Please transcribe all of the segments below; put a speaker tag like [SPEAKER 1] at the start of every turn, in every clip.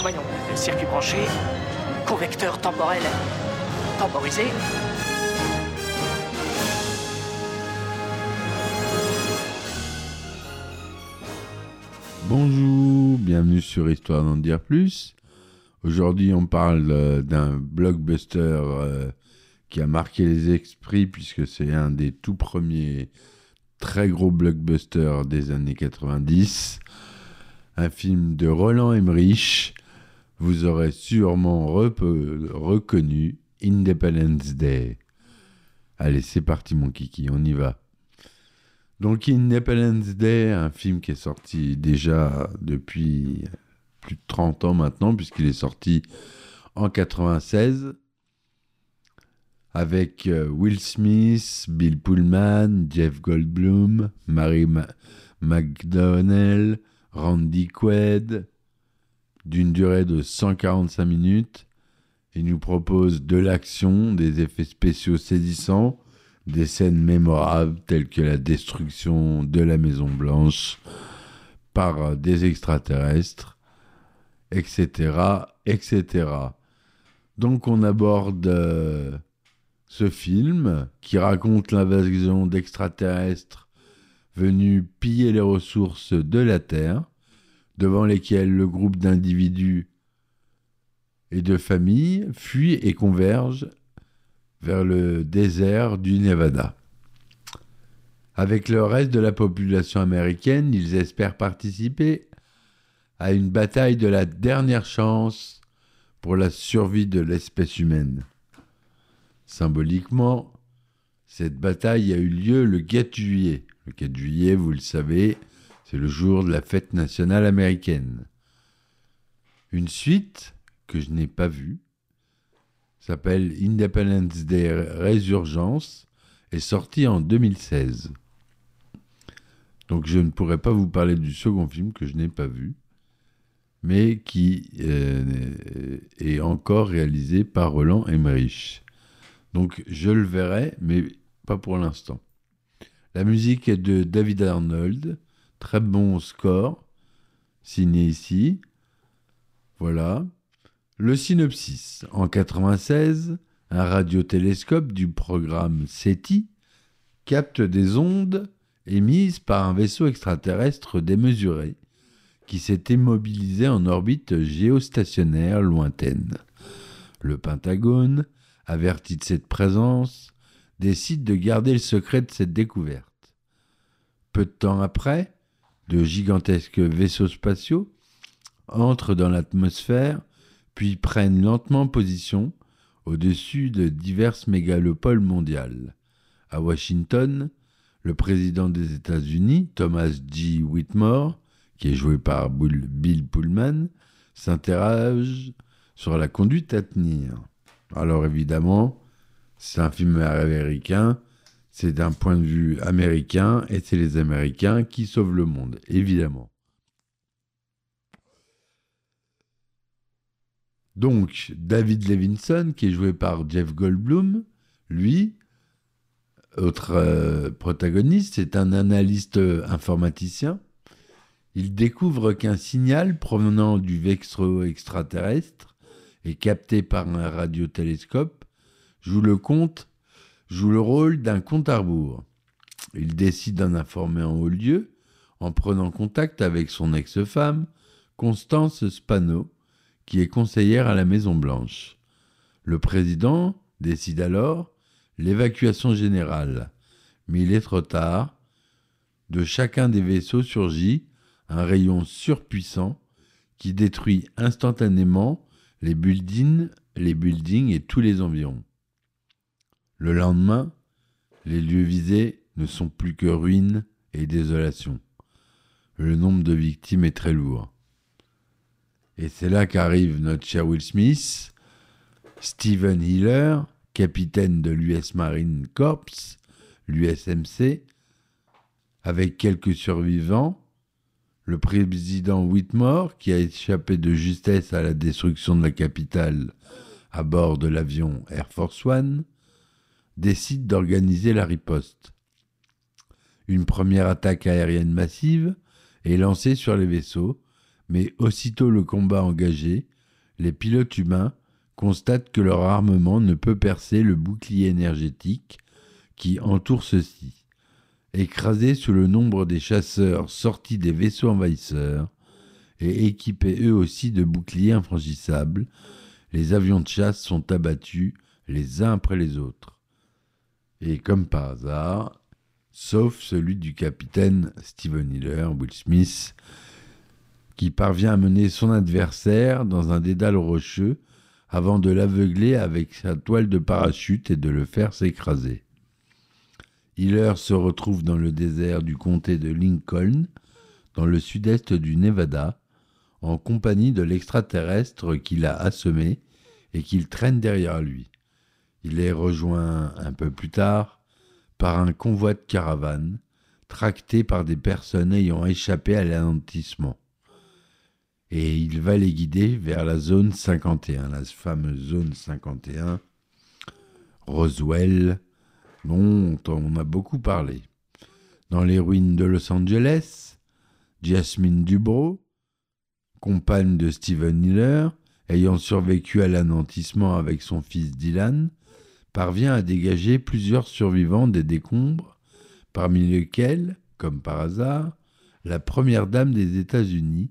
[SPEAKER 1] Voyons, circuit branché, convecteur temporel temporisé.
[SPEAKER 2] Bonjour, bienvenue sur Histoire d'en dire plus. Aujourd'hui, on parle euh, d'un blockbuster euh, qui a marqué les esprits puisque c'est un des tout premiers très gros blockbusters des années 90. Un film de Roland Emmerich. Vous aurez sûrement reconnu Independence Day. Allez, c'est parti mon kiki, on y va. Donc Independence Day, un film qui est sorti déjà depuis plus de 30 ans maintenant, puisqu'il est sorti en 96, avec euh, Will Smith, Bill Pullman, Jeff Goldblum, Mary Ma- McDonnell, Randy Quaid, d'une durée de 145 minutes. Il nous propose de l'action, des effets spéciaux saisissants, des scènes mémorables telles que la destruction de la Maison Blanche par des extraterrestres, etc., etc. Donc on aborde euh, ce film qui raconte l'invasion d'extraterrestres venus piller les ressources de la Terre, devant lesquelles le groupe d'individus et de familles fuit et converge vers le désert du Nevada. Avec le reste de la population américaine, ils espèrent participer à une bataille de la dernière chance pour la survie de l'espèce humaine. Symboliquement, cette bataille a eu lieu le 4 juillet. Le 4 juillet, vous le savez, c'est le jour de la fête nationale américaine. Une suite que je n'ai pas vue s'appelle Independence Day Résurgence est sortie en 2016. Donc je ne pourrais pas vous parler du second film que je n'ai pas vu, mais qui euh, est encore réalisé par Roland Emmerich. Donc je le verrai, mais pas pour l'instant. La musique est de David Arnold, très bon score, signé ici. Voilà. Le synopsis. En 96, un radiotélescope du programme SETI capte des ondes émises par un vaisseau extraterrestre démesuré qui s'est immobilisé en orbite géostationnaire lointaine. Le Pentagone, averti de cette présence, décide de garder le secret de cette découverte. Peu de temps après, de gigantesques vaisseaux spatiaux entrent dans l'atmosphère puis prennent lentement position au-dessus de diverses mégalopoles mondiales. À Washington, le président des États-Unis, Thomas G. Whitmore, qui est joué par Bill Pullman, s'interroge sur la conduite à tenir. Alors évidemment, c'est un film américain, c'est d'un point de vue américain, et c'est les Américains qui sauvent le monde, évidemment. Donc, David Levinson, qui est joué par Jeff Goldblum, lui, autre euh, protagoniste, c'est un analyste euh, informaticien. Il découvre qu'un signal provenant du vaisseau extraterrestre et capté par un radiotélescope joue le compte, joue le rôle d'un compte à rebours. Il décide d'en informer en haut lieu en prenant contact avec son ex-femme, Constance Spano, qui est conseillère à la Maison Blanche. Le président décide alors l'évacuation générale, mais il est trop tard. De chacun des vaisseaux surgit un rayon surpuissant qui détruit instantanément les buildings, les buildings et tous les environs. Le lendemain, les lieux visés ne sont plus que ruines et désolation. Le nombre de victimes est très lourd. Et c'est là qu'arrive notre cher Will Smith, Stephen Hiller, capitaine de l'US Marine Corps, l'USMC, avec quelques survivants, le président Whitmore, qui a échappé de justesse à la destruction de la capitale à bord de l'avion Air Force One, décide d'organiser la riposte. Une première attaque aérienne massive est lancée sur les vaisseaux, mais aussitôt le combat engagé, les pilotes humains constatent que leur armement ne peut percer le bouclier énergétique qui entoure ceux-ci. Écrasés sous le nombre des chasseurs sortis des vaisseaux envahisseurs et équipés eux aussi de boucliers infranchissables, les avions de chasse sont abattus les uns après les autres. Et comme par hasard, sauf celui du capitaine Steven Hiller, Will Smith, qui parvient à mener son adversaire dans un dédale rocheux avant de l'aveugler avec sa toile de parachute et de le faire s'écraser. Hiller se retrouve dans le désert du comté de Lincoln, dans le sud-est du Nevada, en compagnie de l'extraterrestre qu'il a assommé et qu'il traîne derrière lui. Il est rejoint un peu plus tard par un convoi de caravanes, tracté par des personnes ayant échappé à l'anéantissement. Et il va les guider vers la zone 51, la fameuse zone 51, Roswell, dont on a beaucoup parlé. Dans les ruines de Los Angeles, Jasmine Dubrow, compagne de Steven Hiller, ayant survécu à l'anéantissement avec son fils Dylan, parvient à dégager plusieurs survivants des décombres, parmi lesquels, comme par hasard, la première dame des États-Unis,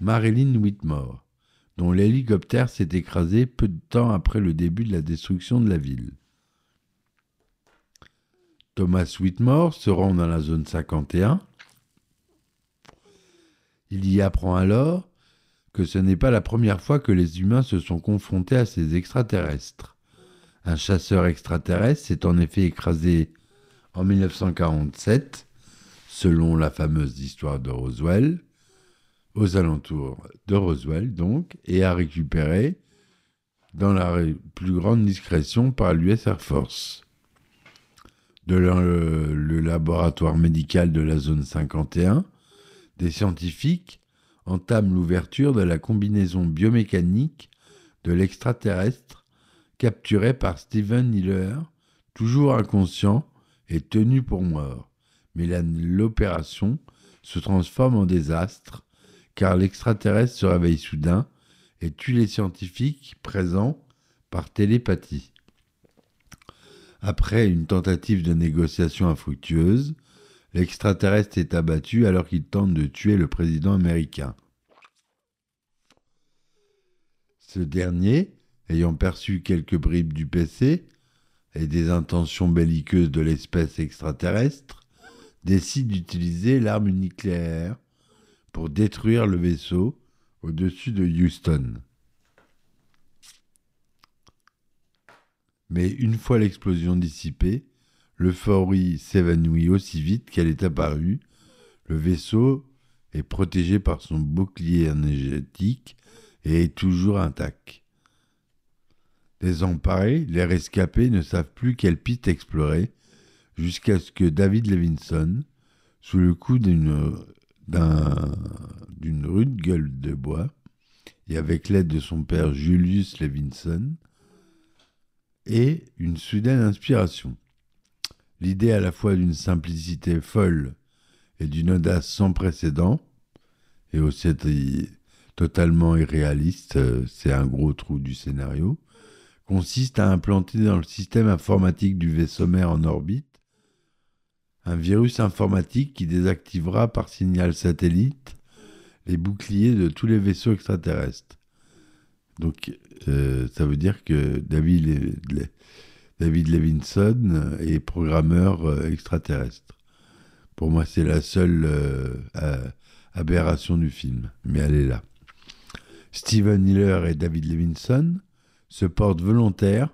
[SPEAKER 2] Marilyn Whitmore, dont l'hélicoptère s'est écrasé peu de temps après le début de la destruction de la ville. Thomas Whitmore se rend dans la zone 51. Il y apprend alors que ce n'est pas la première fois que les humains se sont confrontés à ces extraterrestres. Un chasseur extraterrestre s'est en effet écrasé en 1947, selon la fameuse histoire de Roswell, aux alentours de Roswell donc, et a récupéré dans la plus grande discrétion par l'US Air Force de le, le, laboratoire médical de la zone 51, des scientifiques entament l'ouverture de la combinaison biomécanique de l'extraterrestre capturé par Steven Hiller, toujours inconscient et tenu pour mort. Mais l'opération se transforme en désastre car l'extraterrestre se réveille soudain et tue les scientifiques présents par télépathie. Après une tentative de négociation infructueuse, l'extraterrestre est abattu alors qu'il tente de tuer le président américain. Ce dernier, ayant perçu quelques bribes du PC et des intentions belliqueuses de l'espèce extraterrestre, décide d'utiliser l'arme nucléaire pour détruire le vaisseau au-dessus de Houston. Mais une fois l'explosion dissipée, l'euphorie s'évanouit aussi vite qu'elle est apparue. Le vaisseau est protégé par son bouclier énergétique et est toujours intact. Désemparés, les rescapés ne savent plus quelle piste explorer jusqu'à ce que David Levinson, sous le coup d'une rude gueule de bois, et avec l'aide de son père Julius Levinson, et une soudaine inspiration. L'idée à la fois d'une simplicité folle et d'une audace sans précédent, et aussi totalement irréaliste, euh, c'est un gros trou du scénario, consiste à implanter dans le système informatique du vaisseau mère en orbite un virus informatique qui désactivera par signal satellite les boucliers de tous les vaisseaux extraterrestres. Donc euh, ça veut dire que David, David Levinson est programmeur euh, extraterrestre. Pour moi, c'est la seule euh, aberration du film, mais elle est là. Steven Hiller et David Levinson se portent volontaires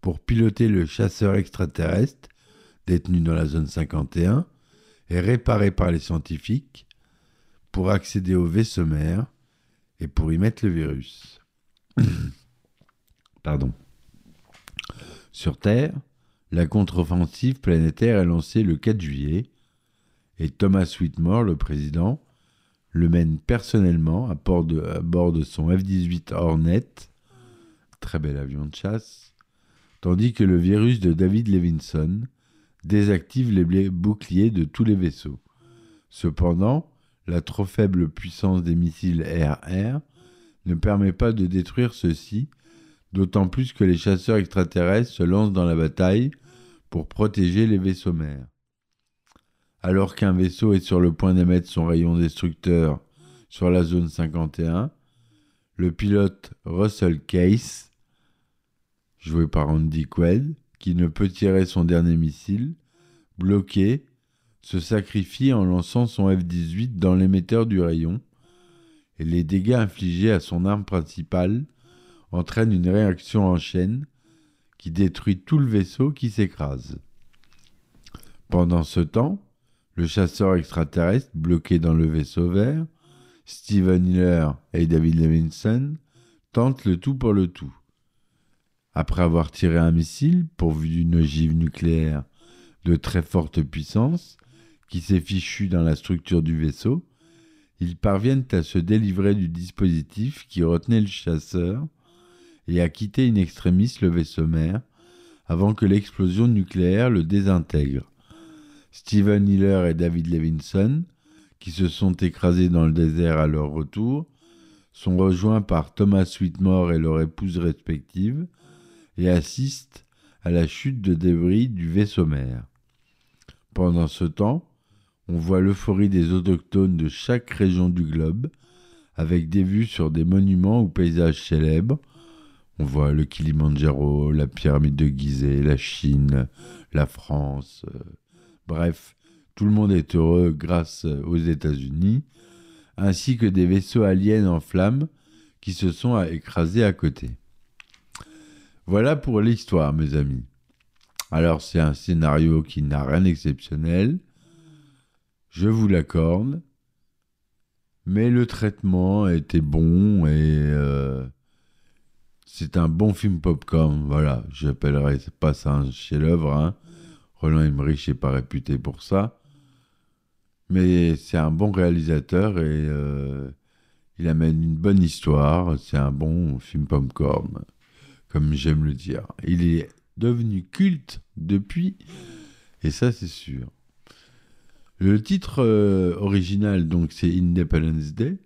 [SPEAKER 2] pour piloter le chasseur extraterrestre détenu dans la zone 51, est réparé par les scientifiques pour accéder au vaisseau mère et pour y mettre le virus. Pardon. Sur Terre, la contre-offensive planétaire est lancée le 4 juillet et Thomas Whitmore, le président, le mène personnellement à bord de, à bord de son F-18 Hornet, très bel avion de chasse, tandis que le virus de David Levinson désactive les boucliers de tous les vaisseaux. Cependant, la trop faible puissance des missiles RR ne permet pas de détruire ceux-ci, d'autant plus que les chasseurs extraterrestres se lancent dans la bataille pour protéger les vaisseaux mères. Alors qu'un vaisseau est sur le point d'émettre son rayon destructeur sur la zone 51, le pilote Russell Case, joué par Andy Quaid, qui ne peut tirer son dernier missile, bloqué, se sacrifie en lançant son F-18 dans l'émetteur du rayon, et les dégâts infligés à son arme principale entraînent une réaction en chaîne qui détruit tout le vaisseau qui s'écrase. Pendant ce temps, le chasseur extraterrestre bloqué dans le vaisseau vert, Steven Hiller et David Levinson tentent le tout pour le tout. Après avoir tiré un missile pourvu d'une ogive nucléaire de très forte puissance qui s'est fichu dans la structure du vaisseau, ils parviennent à se délivrer du dispositif qui retenait le chasseur et à quitter in extremis le vaisseau mère avant que l'explosion nucléaire le désintègre. Steven Hiller et David Levinson, qui se sont écrasés dans le désert à leur retour, sont rejoints par Thomas Whitmore et leur épouse respective et assistent à la chute de débris du vaisseau mère. Pendant ce temps, on voit l'euphorie des autochtones de chaque région du globe, avec des vues sur des monuments ou paysages célèbres. On voit le Kilimandjaro, la pyramide de Gizeh, la Chine, la France. Euh, bref, tout le monde est heureux grâce aux États-Unis, ainsi que des vaisseaux aliens en flammes qui se sont écrasés à côté. Voilà pour l'histoire, mes amis. Alors c'est un scénario qui n'a rien d'exceptionnel, je vous l'accorde, mais le traitement était bon et euh, c'est un bon film popcorn. Voilà, j'appellerai pas ça un chef-d'œuvre. Hein. Roland Emmerich n'est pas réputé pour ça, mais c'est un bon réalisateur et euh, il amène une bonne histoire. C'est un bon film popcorn, comme j'aime le dire. Il est devenu culte depuis, et ça c'est sûr. Le titre euh, original, donc, c'est Independence Day.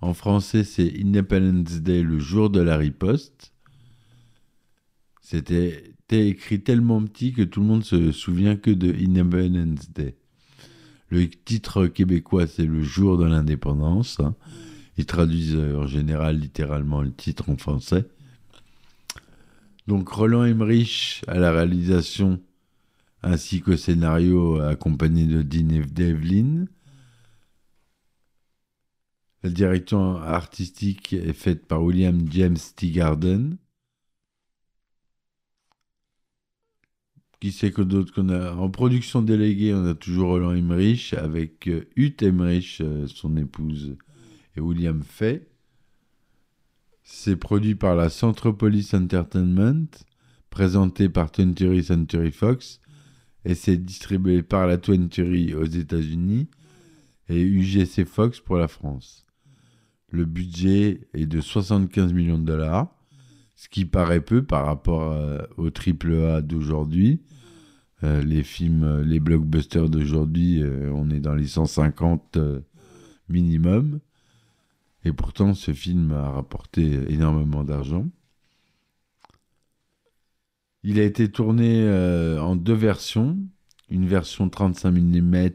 [SPEAKER 2] En français, c'est Independence Day, le jour de la riposte. C'était écrit tellement petit que tout le monde se souvient que de Independence Day. Le titre québécois, c'est le jour de l'indépendance. Hein. Ils traduisent euh, en général littéralement le titre en français. Donc Roland Emmerich à la réalisation ainsi qu'au scénario accompagné de Dean Devlin. La direction artistique est faite par William James Teagarden. Qui sait que d'autres qu'on a? En production déléguée, on a toujours Roland Emmerich avec euh, Ute Emmerich, euh, son épouse, et William Fay. C'est produit par la Centropolis Entertainment, présenté par Century Century Fox, et c'est distribué par la Century aux États-Unis et UGC Fox pour la France. Le budget est de 75 millions de dollars, ce qui paraît peu par rapport euh, au triple A d'aujourd'hui. Euh, les films, les blockbusters d'aujourd'hui, euh, on est dans les 150 minimum. Et pourtant, ce film a rapporté énormément d'argent. Il a été tourné euh, en deux versions. Une version 35 mm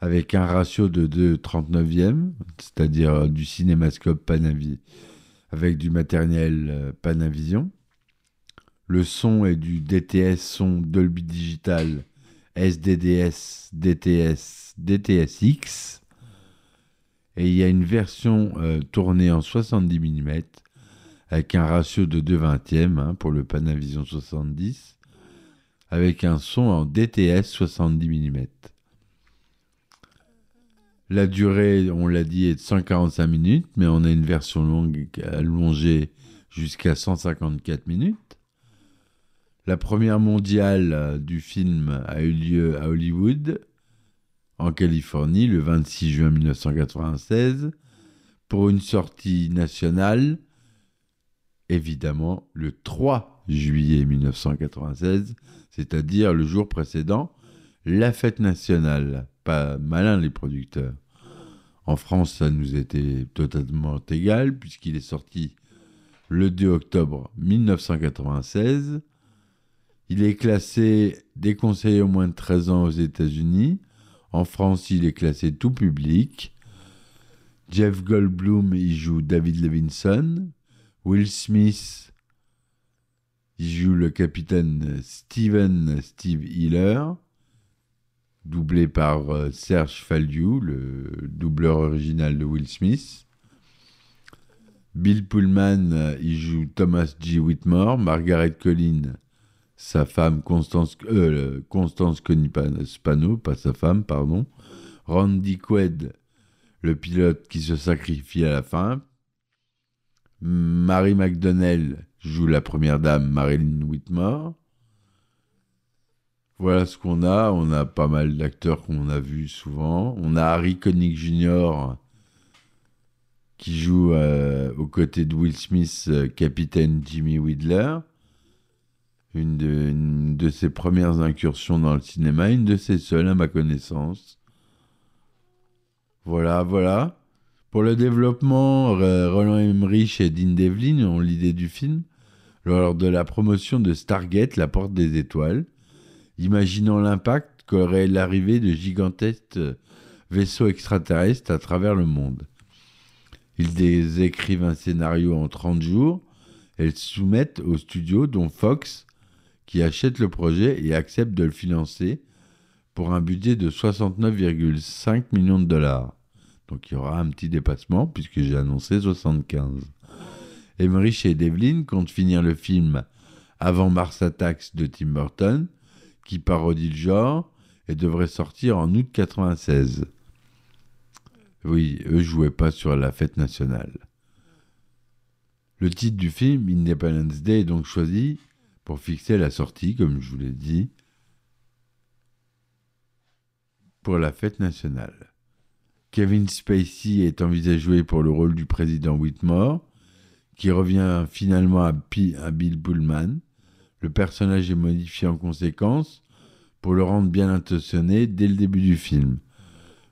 [SPEAKER 2] avec un ratio de 2 39e, c'est-à-dire euh, du cinémascope Panavision avec du matériel euh, Panavision. Le son est du DTS son Dolby Digital SDDS DTS DTSX et il y a une version tournée en 70 mm avec un ratio de 2 vingtièmes hein, pour le Panavision 70 avec un son en DTS 70 mm. La durée, on l'a dit, est de 145 minutes, mais on a une version longue allongée jusqu'à 154 minutes. La première mondiale du film a eu lieu à Hollywood, en Californie, le 26 juin 1996, pour une sortie nationale, évidemment, le 3 juillet 1996, c'est-à-dire le jour précédent, la fête nationale. Pas malin les producteurs. En France, ça nous était totalement égal, puisqu'il est sorti le 2 octobre 1996. Il est classé déconseillé au moins de 13 ans aux États-Unis. En France, il est classé tout public. Jeff Goldblum y joue David Levinson. Will Smith y joue le capitaine Steven Steve Hiller, doublé par euh, Serge Faldiou, le doubleur original de Will Smith. Bill Pullman euh, y joue Thomas G. Whitmore, Margaret Collin, sa femme Constance, euh, Constance Spano, pas sa femme, pardon. Randy Quaid, le pilote qui se sacrifie à la fin. Mary McDonnell joue la première dame Marilyn Whitmore. Voilà ce qu'on a. On a pas mal d'acteurs qu'on a vus souvent. On a Harry Connick Jr. qui joue euh, aux côtés de Will Smith, euh, capitaine Jimmy de, une de, ses premières incursions dans le cinéma, une de ses seules à ma connaissance. Voilà, voilà. Pour le développement, Roland Emmerich et Dean Devlin ont l'idée du film lors de la promotion de Stargate, la porte des étoiles, imaginant l'impact qu'aurait l'arrivée de gigantesques vaisseaux extraterrestres à travers le monde. Ils écrivent un scénario en 30 jours et le soumettent au studio dont Fox, qui achète le projet et accepte de le financer pour un budget de 69,5 millions de dollars. Donc il y aura un petit dépassement puisque j'ai annoncé 75. Emmerich et Devlin comptent finir le film avant Mars Attacks de Tim Burton, qui parodie le genre et devrait sortir en août 96. Oui, eux jouaient pas sur la fête nationale. Le titre du film, Independence Day, est donc choisi pour fixer la sortie, comme je vous l'ai dit, pour la fête nationale. Kevin Spacey est envisagé pour le rôle du président Whitmore, qui revient finalement à, Bill Pullman. Le personnage est modifié en conséquence pour le rendre bien intentionné dès le début du film.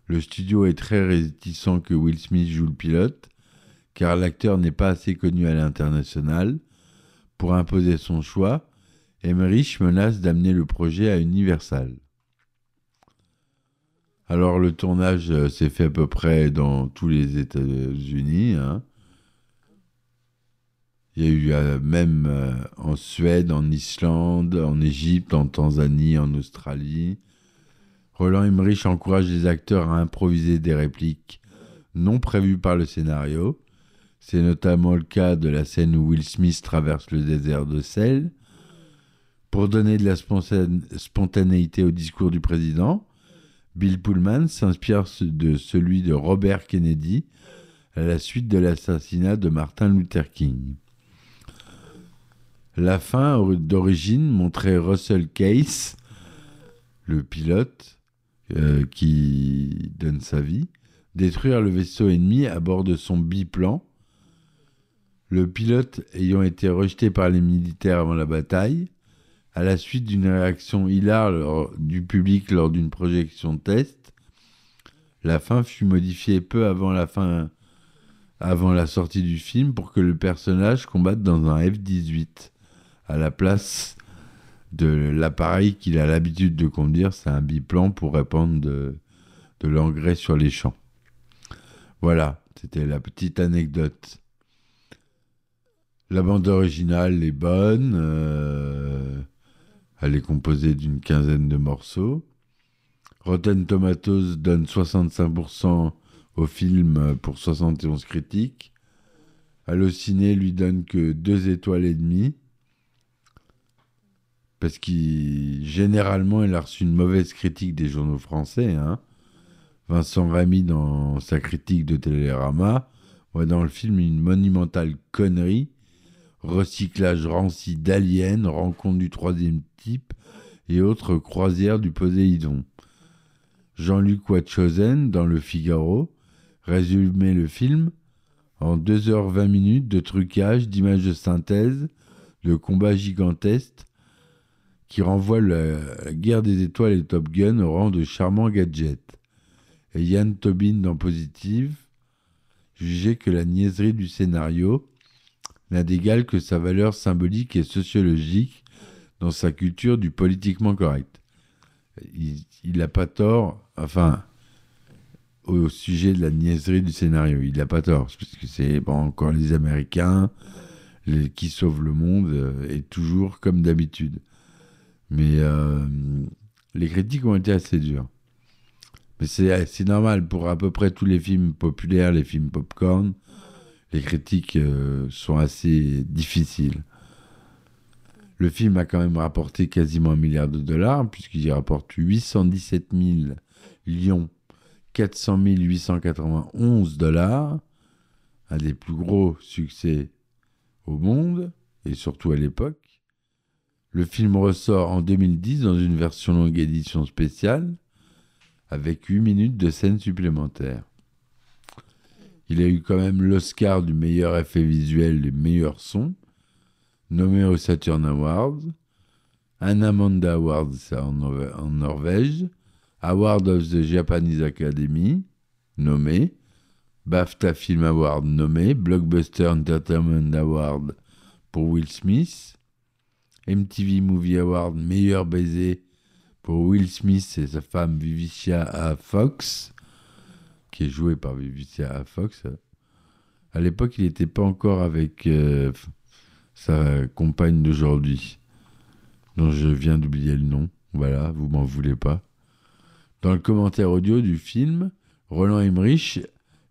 [SPEAKER 2] Le studio est très réticent que Will Smith joue le pilote, car l'acteur n'est pas assez connu à l'international. Pour imposer son choix, Emmerich menace d'amener le projet à Universal. Alors le tournage euh, s'est fait à peu près dans tous les États-Unis. Hein. Il y a eu euh, même euh, en Suède, en Islande, en Égypte, en Tanzanie, en Australie. Roland Emmerich encourage les acteurs à improviser des répliques non prévues par le scénario. C'est notamment le cas de la scène où Will Smith traverse le désert de sel. Pour donner de la spontanéité au discours du président, Bill Pullman s'inspire de celui de Robert Kennedy à la suite de l'assassinat de Martin Luther King. La fin d'origine montrait Russell Case, le pilote euh, qui donne sa vie, détruire le vaisseau ennemi à bord de son biplan. Le pilote ayant été rejeté par les militaires avant la bataille, à la suite d'une réaction hilare du public lors d'une projection test, la fin fut modifiée peu avant la fin, avant la sortie du film, pour que le personnage combatte dans un F-18 à la place de l'appareil qu'il a l'habitude de conduire, c'est un biplan pour répandre de, l'engrais sur les champs. Voilà, c'était la petite anecdote. La bande originale est bonne. Euh, elle est composée d'une quinzaine de morceaux. Rotten Tomatoes donne 65% au film pour 71 critiques. Allociné lui donne que 2 étoiles et demie. parce qu'il généralement il a reçu une mauvaise critique des journaux français. Hein. Vincent Ramy, dans sa critique de Télérama, voit dans le film une monumentale connerie, recyclage ranci d'aliens, rencontre du troisième type et autres croisières du Poséidon. Jean-Luc Watchosen, dans Le Figaro, résumait le film en 2h20 minutes de trucage, d'images de synthèse, de combats gigantesques qui renvoient la, guerre des étoiles et Top Gun au rang de charmants gadgets et Yann Tobin dans Positive jugeait que la niaiserie du scénario n'a d'égal que sa valeur symbolique et sociologique dans sa culture du politiquement correct. Il n'a pas tort, enfin, au sujet de la niaiserie du scénario, il n'a pas tort, parce que c'est bon, encore les Américains qui sauvent le monde, euh, et toujours comme d'habitude. Mais euh, les critiques ont été assez dures. Mais c'est normal pour à peu près tous les films populaires, les films popcorn, les critiques euh, sont assez difficiles. Le film a quand même rapporté quasiment un milliard de dollars, puisqu'il rapporte 817 000 lions, 400 891 dollars, un des plus gros succès au monde, et surtout à l'époque. Le film ressort en 2010 dans une version longue édition spéciale, avec 8 minutes de scènes supplémentaires. Il a eu quand même l'Oscar du meilleur effet visuel et meilleur son, nommé au Saturn Awards, un Amanda Awards en, Norvège, Award of the Japanese Academy, nommé, BAFTA Film Award nommé, Blockbuster Entertainment Award pour Will Smith, MTV Movie Award meilleur baiser pour Will Smith et sa femme Vivicia A. Fox, qui est jouée par Vivicia A. Fox. À l'époque, il n'était pas encore avec euh, sa compagne d'aujourd'hui, dont je viens d'oublier le nom. Voilà, vous m'en voulez pas. Dans le commentaire audio du film, Roland Emmerich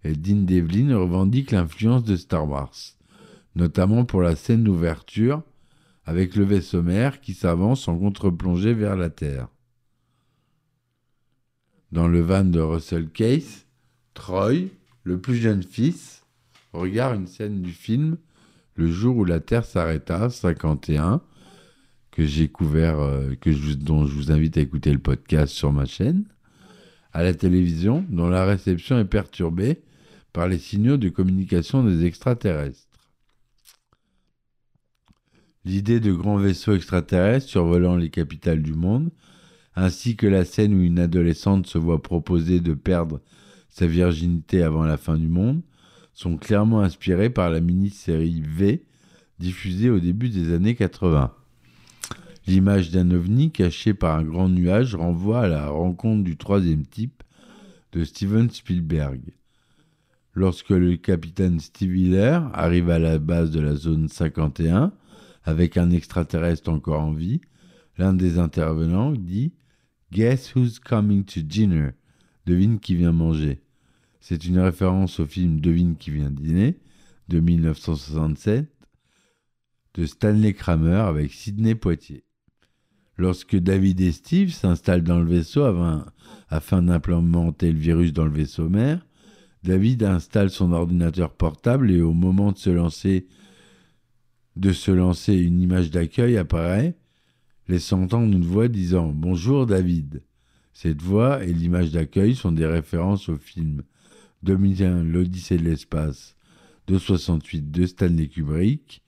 [SPEAKER 2] et Dean Devlin revendiquent l'influence de Star Wars, notamment pour la scène d'ouverture avec le vaisseau mère qui s'avance en contre-plongée vers la Terre. Dans le van de Russell Case, Troy, le plus jeune fils, regarde une scène du film Le jour où la Terre s'arrêta, 51, que j'ai couvert, euh, dont je vous invite à écouter le podcast sur ma chaîne, à la télévision, dont la réception est perturbée par les signaux de communication des extraterrestres. L'idée de grands vaisseaux extraterrestres survolant les capitales du monde ainsi que la scène où une adolescente se voit proposer de perdre sa virginité avant la fin du monde, sont clairement inspirés par la mini-série V diffusée au début des années 80. L'image d'un ovni caché par un grand nuage renvoie à la rencontre du troisième type de Steven Spielberg. Lorsque le capitaine Steve Hiller arrive à la base de la zone 51 avec un extraterrestre encore en vie, l'un des intervenants dit Guess Who's Coming to Dinner? Devine qui vient manger. C'est une référence au film Devine qui vient dîner de 1967 de Stanley Kramer avec Sidney Poitier. Lorsque David et Steve s'installent dans le vaisseau afin, d'implémenter le virus dans le vaisseau mère, David installe son ordinateur portable et au moment de se lancer, de se lancer une image d'accueil apparaît laissant entendre une voix disant Bonjour David. Cette voix et l'image d'accueil sont des références au film 2001 L'Odyssée de l'espace de 68 de Stanley Kubrick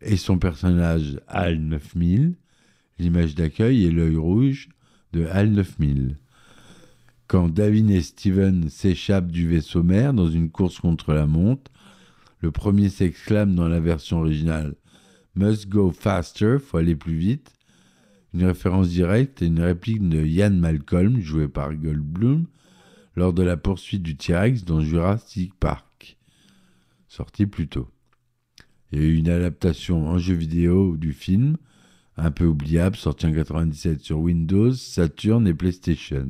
[SPEAKER 2] et son personnage HAL 9000. L'image d'accueil est l'œil rouge de HAL 9000. Quand David et Steven s'échappent du vaisseau mère dans une course contre la montre, le premier s'exclame dans la version originale Must go faster, faut aller plus vite une référence directe et une réplique de Ian Malcolm, joué par Goldblum, lors de la poursuite du T-Rex dans Jurassic Park, sorti plus tôt. Il y a eu une adaptation en jeu vidéo du film, un peu oubliable, sorti en 97 sur Windows, Saturn et PlayStation.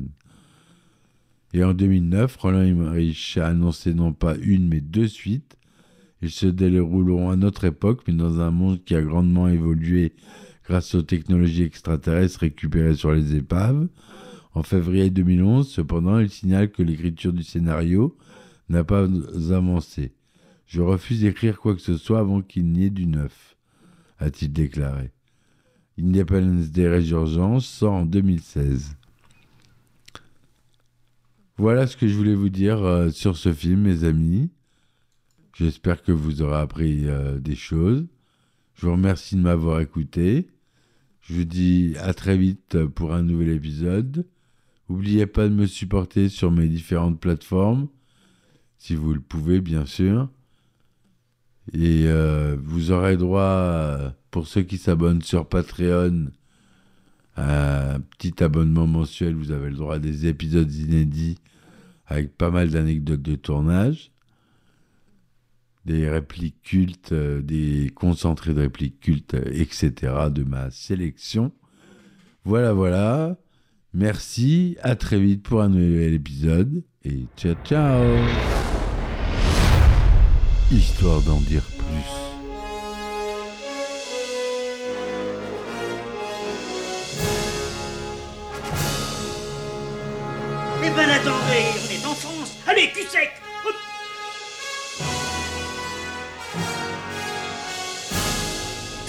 [SPEAKER 2] Et en 2009, Roland Emmerich a annoncé non pas une mais deux suites. Ils se dérouleront à notre époque, mais dans un monde qui a grandement évolué grâce aux technologies extraterrestres récupérées sur les épaves. En février 2011, cependant, il signale que l'écriture du scénario n'a pas avancé. Je refuse d'écrire quoi que ce soit avant qu'il n'y ait du neuf, a-t-il déclaré. Independence Day Résurgence sort en 2016. Voilà ce que je voulais vous dire euh, sur ce film, mes amis. J'espère que vous aurez appris euh, des choses. Je vous remercie de m'avoir écouté. Je vous dis à très vite pour un nouvel épisode. N'oubliez pas de me supporter sur mes différentes plateformes, si vous le pouvez, bien sûr. Et euh, vous aurez droit, pour ceux qui s'abonnent sur Patreon, à un petit abonnement mensuel. Vous avez le droit à des épisodes inédits avec pas mal d'anecdotes de tournage, des répliques cultes, euh, des concentrés de répliques cultes, etc. de ma sélection. Voilà, voilà. Merci, à très vite pour un nouvel épisode et ciao ciao Histoire d'en dire plus.
[SPEAKER 3] Eh ben attendez, on est en France Allez, cul sec